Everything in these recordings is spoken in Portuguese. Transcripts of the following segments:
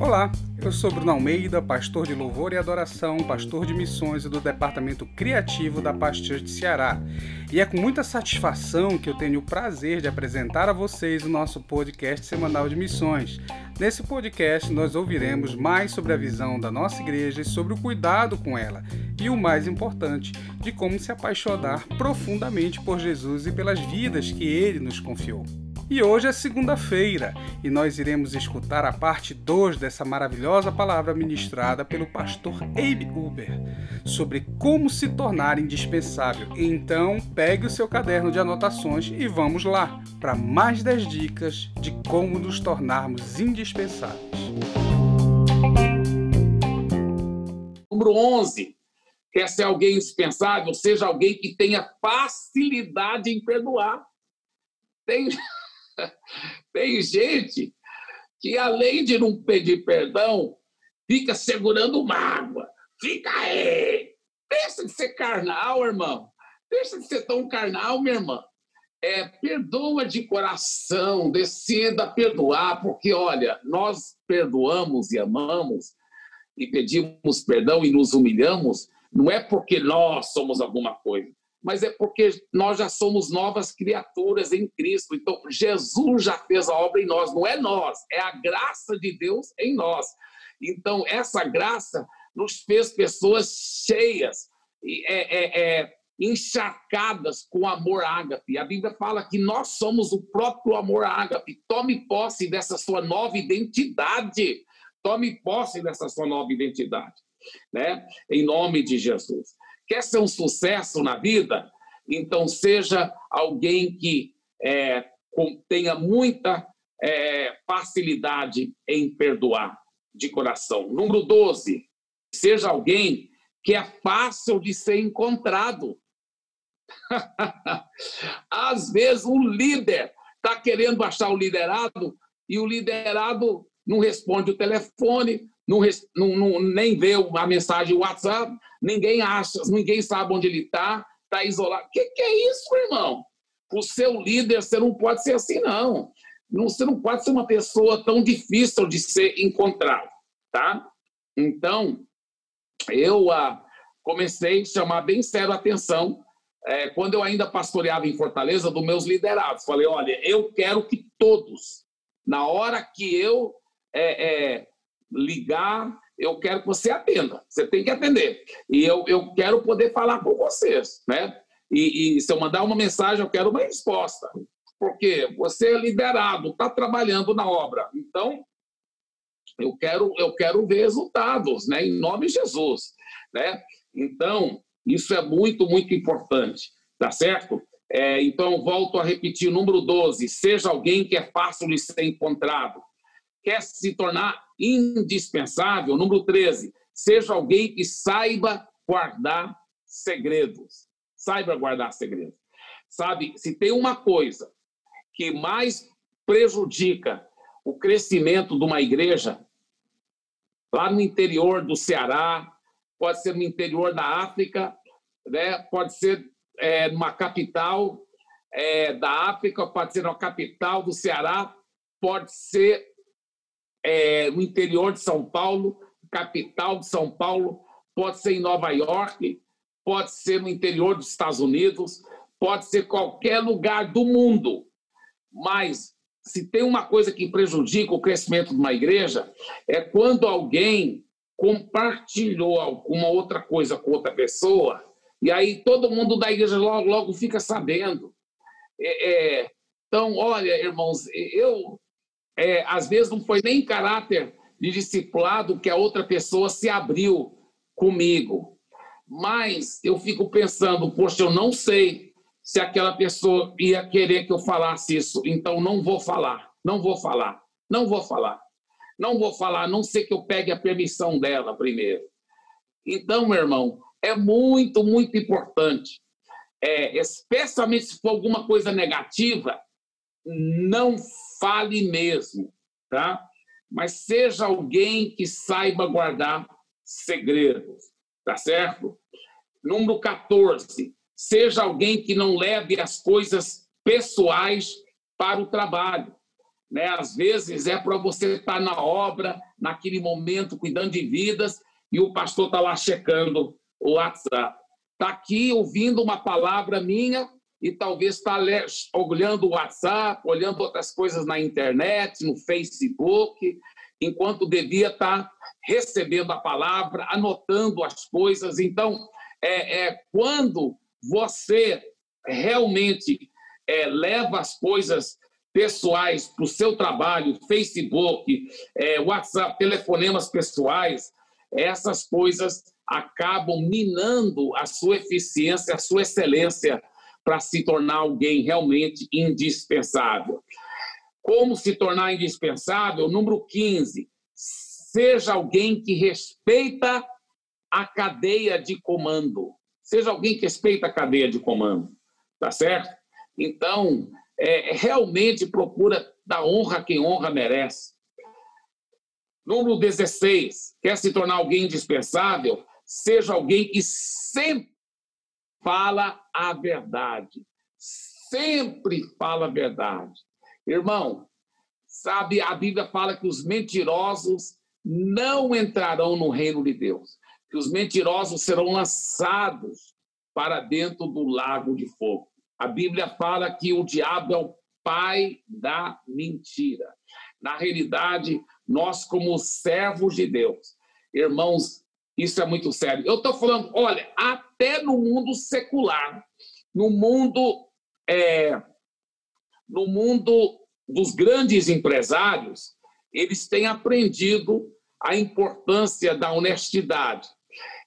Olá, eu sou Bruno Almeida, pastor de louvor e adoração, pastor de missões e do departamento criativo da Paz de Ceará. E é com muita satisfação que eu tenho o prazer de apresentar a vocês o nosso podcast semanal de missões. Nesse podcast, nós ouviremos mais sobre a visão da nossa igreja e sobre o cuidado com ela. E o mais importante, de como se apaixonar profundamente por Jesus e pelas vidas que ele nos confiou. E hoje é segunda-feira e nós iremos escutar a parte 2 dessa maravilhosa palavra ministrada pelo pastor Abe Uber sobre como se tornar indispensável. Então, pegue o seu caderno de anotações e vamos lá para mais 10 dicas de como nos tornarmos indispensáveis. Número 11. Quer ser alguém indispensável? Seja alguém que tenha facilidade em perdoar. Tem Tem gente que, além de não pedir perdão, fica segurando mágoa. Fica aí. Deixa de ser carnal, irmão. Deixa de ser tão carnal, minha irmã. É, perdoa de coração, decida perdoar, porque, olha, nós perdoamos e amamos e pedimos perdão e nos humilhamos, não é porque nós somos alguma coisa, mas é porque nós já somos novas criaturas em Cristo. Então, Jesus já fez a obra em nós, não é nós, é a graça de Deus em nós. Então, essa graça nos fez pessoas cheias, é, é, é, encharcadas com amor ágape. A Bíblia fala que nós somos o próprio amor ágape. Tome posse dessa sua nova identidade. Tome posse dessa sua nova identidade, né? Em nome de Jesus. Quer ser um sucesso na vida? Então, seja alguém que é, tenha muita é, facilidade em perdoar de coração. Número 12, seja alguém que é fácil de ser encontrado. Às vezes, o líder está querendo achar o liderado e o liderado não responde o telefone, não, não, nem vê a mensagem WhatsApp, ninguém acha, ninguém sabe onde ele está, está isolado. O que, que é isso, irmão? O seu líder, você não pode ser assim, não. Você não pode ser uma pessoa tão difícil de ser encontrado, tá? Então, eu ah, comecei a chamar bem sério a atenção é, quando eu ainda pastoreava em Fortaleza dos meus liderados. Falei, olha, eu quero que todos, na hora que eu é, é, ligar, eu quero que você atenda. Você tem que atender. E eu, eu quero poder falar com vocês, né? E, e se eu mandar uma mensagem, eu quero uma resposta. Porque você é liderado, está trabalhando na obra. Então, eu quero, eu quero ver resultados, né? Em nome de Jesus, né? Então, isso é muito, muito importante, tá certo? É, então, volto a repetir, número 12, seja alguém que é fácil de ser encontrado. Quer se tornar indispensável. Número 13, seja alguém que saiba guardar segredos. Saiba guardar segredos. Sabe, se tem uma coisa que mais prejudica o crescimento de uma igreja, lá no interior do Ceará, pode ser no interior da África, né? pode ser é, numa capital é, da África, pode ser na capital do Ceará, pode ser é, no interior de São Paulo, capital de São Paulo, pode ser em Nova York, pode ser no interior dos Estados Unidos, pode ser qualquer lugar do mundo. Mas se tem uma coisa que prejudica o crescimento de uma igreja, é quando alguém compartilhou alguma outra coisa com outra pessoa, e aí todo mundo da igreja logo, logo fica sabendo. É, é, então, olha, irmãos, eu é, às vezes não foi nem caráter de discipulado que a outra pessoa se abriu comigo. Mas eu fico pensando, poxa, eu não sei se aquela pessoa ia querer que eu falasse isso, então não vou falar, não vou falar, não vou falar, não vou falar, a não sei que eu pegue a permissão dela primeiro. Então, meu irmão, é muito, muito importante, é, especialmente se for alguma coisa negativa, não fale mesmo, tá? Mas seja alguém que saiba guardar segredos, tá certo? Número 14, seja alguém que não leve as coisas pessoais para o trabalho. né? Às vezes é para você estar na obra, naquele momento, cuidando de vidas, e o pastor está lá checando o WhatsApp. Está aqui ouvindo uma palavra minha e talvez está olhando o WhatsApp, olhando outras coisas na internet, no Facebook, enquanto devia estar tá recebendo a palavra, anotando as coisas. Então, é, é quando você realmente é, leva as coisas pessoais para o seu trabalho, Facebook, é, WhatsApp, telefonemas pessoais, essas coisas acabam minando a sua eficiência, a sua excelência para se tornar alguém realmente indispensável. Como se tornar indispensável? Número 15. Seja alguém que respeita a cadeia de comando. Seja alguém que respeita a cadeia de comando. Tá certo? Então, é, realmente procura dar honra a quem honra merece. Número 16, quer se tornar alguém indispensável? Seja alguém que sempre fala a verdade. Sempre fala a verdade. Irmão, sabe, a Bíblia fala que os mentirosos não entrarão no reino de Deus, que os mentirosos serão lançados para dentro do lago de fogo. A Bíblia fala que o diabo é o pai da mentira. Na realidade, nós, como servos de Deus, irmãos, isso é muito sério. Eu estou falando, olha, até no mundo secular, no mundo, é, no mundo dos grandes empresários, eles têm aprendido a importância da honestidade.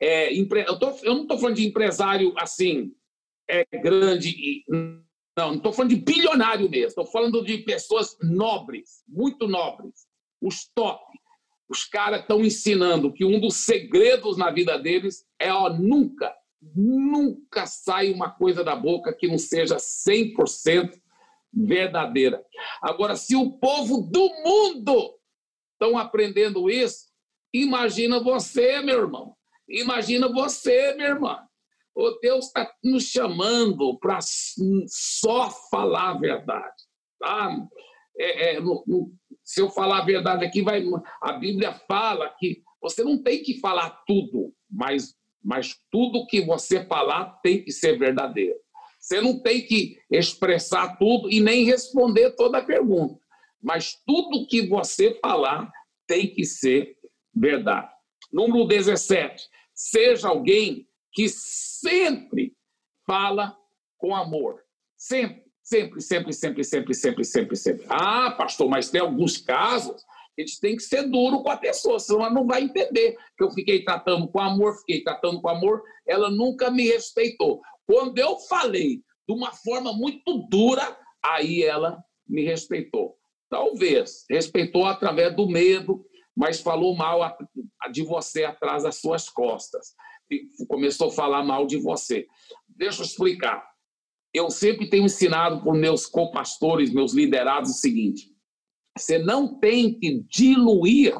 É, eu, tô, eu não estou falando de empresário assim, é grande e. Não, não estou falando de bilionário mesmo, estou falando de pessoas nobres, muito nobres, os top. Os caras estão ensinando que um dos segredos na vida deles é ó, nunca, nunca sai uma coisa da boca que não seja 100% verdadeira. Agora, se o povo do mundo estão aprendendo isso, imagina você, meu irmão. Imagina você, minha irmã. O Deus está nos chamando para só falar a verdade. Tá? É, é, no, no, se eu falar a verdade aqui, vai, a Bíblia fala que você não tem que falar tudo, mas, mas tudo que você falar tem que ser verdadeiro. Você não tem que expressar tudo e nem responder toda a pergunta, mas tudo que você falar tem que ser verdade. Número 17. Seja alguém que sempre fala com amor. Sempre, sempre, sempre, sempre, sempre, sempre, sempre, sempre. Ah, pastor, mas tem alguns casos a gente tem que ser duro com a pessoa, senão ela não vai entender que eu fiquei tratando com amor, fiquei tratando com amor, ela nunca me respeitou. Quando eu falei de uma forma muito dura, aí ela me respeitou. Talvez respeitou através do medo, mas falou mal de você atrás das suas costas começou a falar mal de você. Deixa eu explicar. Eu sempre tenho ensinado para meus copastores, meus liderados, o seguinte: você não tem que diluir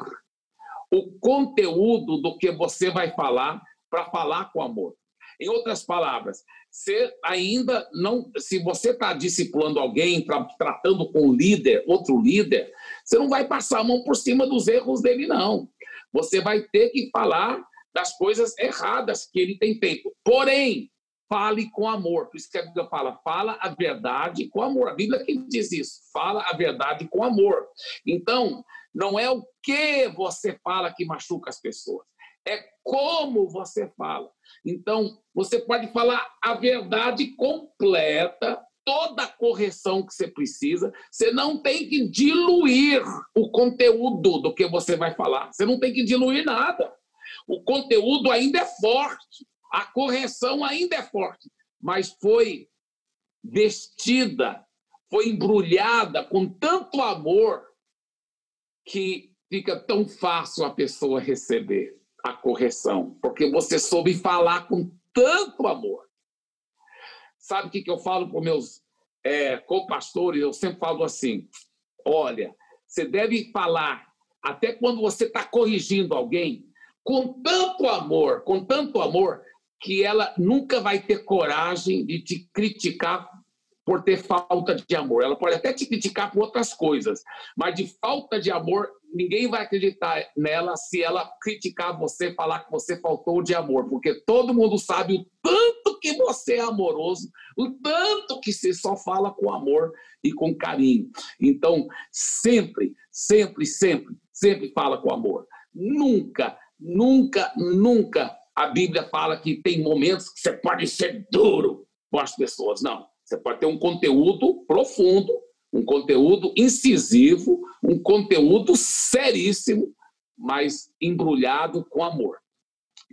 o conteúdo do que você vai falar para falar com amor. Em outras palavras, você ainda não, se você está discipulando alguém, tra tratando com um líder, outro líder, você não vai passar a mão por cima dos erros dele, não. Você vai ter que falar das coisas erradas que ele tem feito. Porém, fale com amor. Por isso que a Bíblia fala, fala a verdade com amor. A Bíblia que diz isso, fala a verdade com amor. Então, não é o que você fala que machuca as pessoas, é como você fala. Então, você pode falar a verdade completa, toda a correção que você precisa. Você não tem que diluir o conteúdo do que você vai falar. Você não tem que diluir nada. O conteúdo ainda é forte, a correção ainda é forte, mas foi vestida, foi embrulhada com tanto amor que fica tão fácil a pessoa receber a correção, porque você soube falar com tanto amor. Sabe o que, eu falo para meus é, co-pastores? Eu sempre falo assim: olha, você deve falar, até quando você está corrigindo alguém, com tanto amor, com tanto amor, que ela nunca vai ter coragem de te criticar por ter falta de amor. Ela pode até te criticar por outras coisas, mas de falta de amor, ninguém vai acreditar nela se ela criticar você, falar que você faltou de amor, porque todo mundo sabe o tanto que você é amoroso, o tanto que você só fala com amor e com carinho. Então, sempre, sempre, sempre, sempre fala com amor. Nunca, nunca, nunca a Bíblia fala que tem momentos que você pode ser duro com as pessoas. Não. Você pode ter um conteúdo profundo, um conteúdo incisivo, um conteúdo seríssimo, mas embrulhado com amor.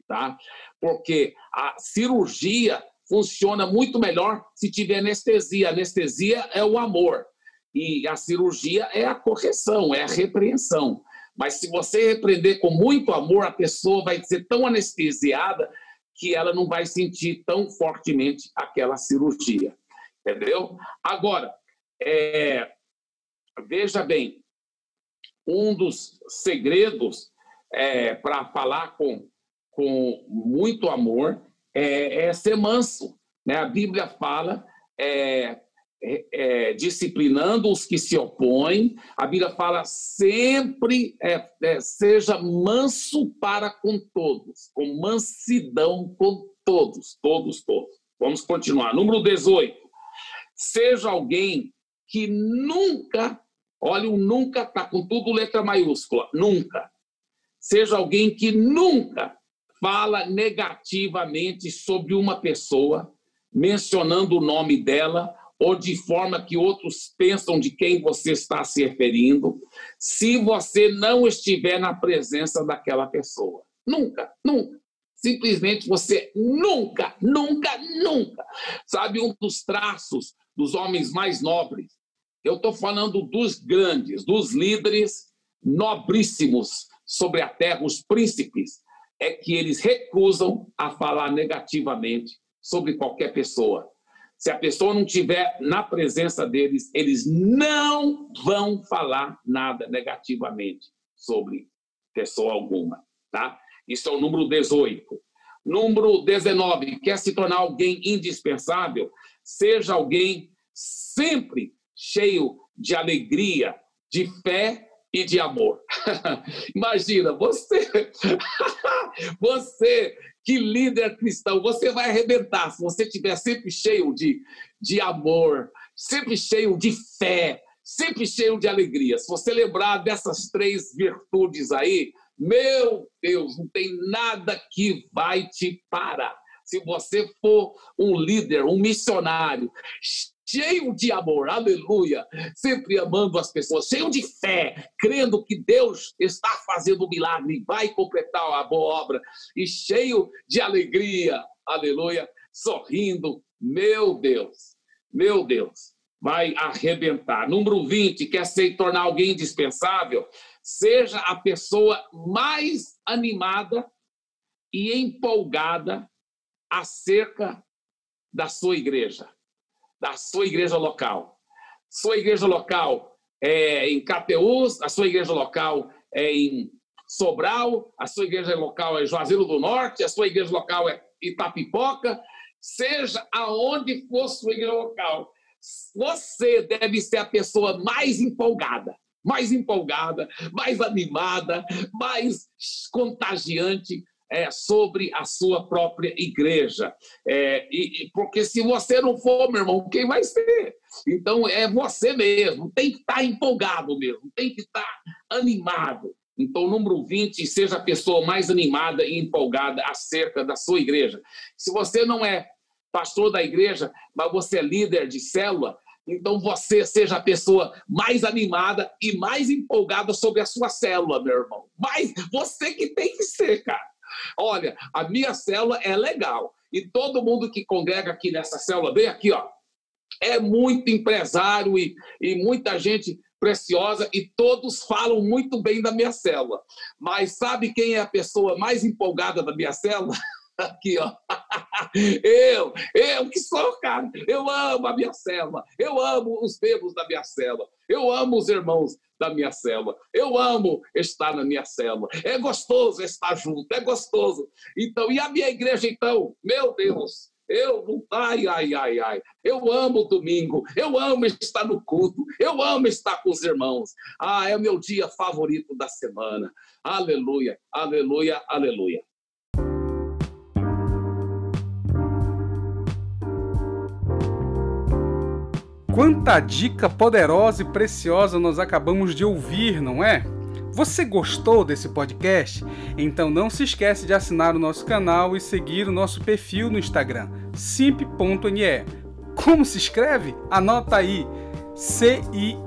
Tá? Porque a cirurgia funciona muito melhor se tiver anestesia. anestesia é o amor. E a cirurgia é a correção, é a repreensão. Mas se você repreender com muito amor, a pessoa vai ser tão anestesiada que ela não vai sentir tão fortemente aquela cirurgia. Entendeu? Agora, é, veja bem, um dos segredos é, para falar com, com muito amor é, é, ser manso. Né? A Bíblia fala é, é, é, disciplinando os que se opõem. A Bíblia fala sempre é, é, seja manso para com todos, com mansidão com todos, todos, todos. Vamos continuar. Número 18. Seja alguém que nunca, olha, o nunca está com tudo letra maiúscula, nunca. Seja alguém que nunca fala negativamente sobre uma pessoa, mencionando o nome dela ou de forma que outros pensam de quem você está se referindo, se você não estiver na presença daquela pessoa. Nunca, nunca. Simplesmente você nunca, nunca, nunca. Sabe um dos traços dos homens mais nobres? Eu estou falando dos grandes, dos líderes nobríssimos sobre a terra, os príncipes, é que eles recusam a falar negativamente sobre qualquer pessoa se a pessoa não tiver na presença deles, eles não vão falar nada negativamente sobre pessoa alguma, tá? Isso é o número 18. Número 19, quer se tornar alguém indispensável? Seja alguém sempre cheio de alegria, de fé e de amor. Imagina, você, você que líder cristão, você vai arrebentar se você estiver sempre cheio de, de amor, sempre cheio de fé, sempre cheio de alegria. Se você lembrar dessas três virtudes aí, meu Deus, não tem nada que vai te parar. Se você for um líder, um missionário, cheio de amor, aleluia, sempre amando as pessoas, cheio de fé, crendo que Deus está fazendo um milagre e vai completar a boa obra, e cheio de alegria, aleluia, sorrindo, meu Deus, meu Deus, vai arrebentar. Número 20, quer se tornar alguém indispensável? Seja a pessoa mais animada e empolgada acerca da sua igreja da sua igreja local. Sua igreja local é em Cateús, a sua igreja local é em Sobral, a sua igreja local é Juazeiro do Norte, a sua igreja local é Itapipoca, seja aonde for sua igreja local, você deve ser a pessoa mais empolgada, mais empolgada, mais animada, mais contagiante é, sobre a sua própria igreja. É, e, porque se você não for, meu irmão, quem vai ser? Então é você mesmo, tem que estar empolgado mesmo, tem que estar animado. Então, número 20, seja a pessoa mais animada e empolgada acerca da sua igreja. Se você não é pastor da igreja, mas você é líder de célula, então você seja a pessoa mais animada e mais empolgada sobre a sua célula, meu irmão. Mas você que tem que ser, cara. Olha, a minha célula é legal. E todo mundo que congrega aqui nessa célula, vem aqui, ó, é muito empresário e, e muita gente preciosa e todos falam muito bem da minha célula. Mas sabe quem é a pessoa mais empolgada da minha célula? Aqui, ó. Eu, eu que sou, cara. Eu amo a minha célula. Eu amo os membros da minha célula. Eu amo os irmãos da minha célula. Eu amo estar na minha célula. É gostoso estar junto, é gostoso. Então, e a minha igreja, então? Meu Deus, Eu, ai, ai, ai, ai. Eu amo domingo. Eu amo estar no culto. Eu amo estar com os irmãos. Ah, é o meu dia favorito da semana. Aleluia, aleluia, aleluia. Quanta dica poderosa e preciosa nós acabamos de ouvir, não é? Você gostou desse podcast? Então não se esquece de assinar o nosso canal e seguir o nosso perfil no Instagram, simp.ne. Como se escreve? Anota aí, cimp.ne.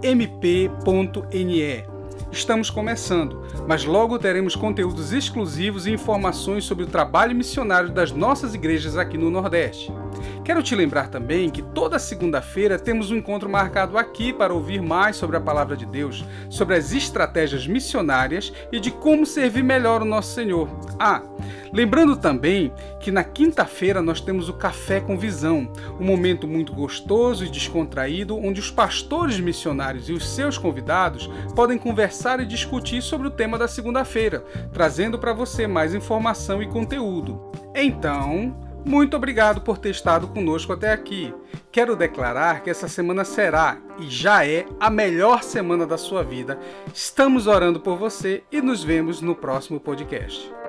Estamos começando, mas logo teremos conteúdos exclusivos e informações sobre o trabalho missionário das nossas igrejas aqui no Nordeste. Quero te lembrar também que toda segunda-feira temos um encontro marcado aqui para ouvir mais sobre a palavra de Deus, sobre as estratégias missionárias e de como servir melhor o nosso Senhor. Ah, lembrando também que na quinta-feira nós temos o Café com Visão, um momento muito gostoso e descontraído onde os pastores missionários e os seus convidados podem conversar e discutir sobre o tema da segunda-feira, trazendo para você mais informação e conteúdo. Então, muito obrigado por ter estado conosco até aqui. Quero declarar que essa semana será e já é a melhor semana da sua vida. Estamos orando por você e nos vemos no próximo podcast.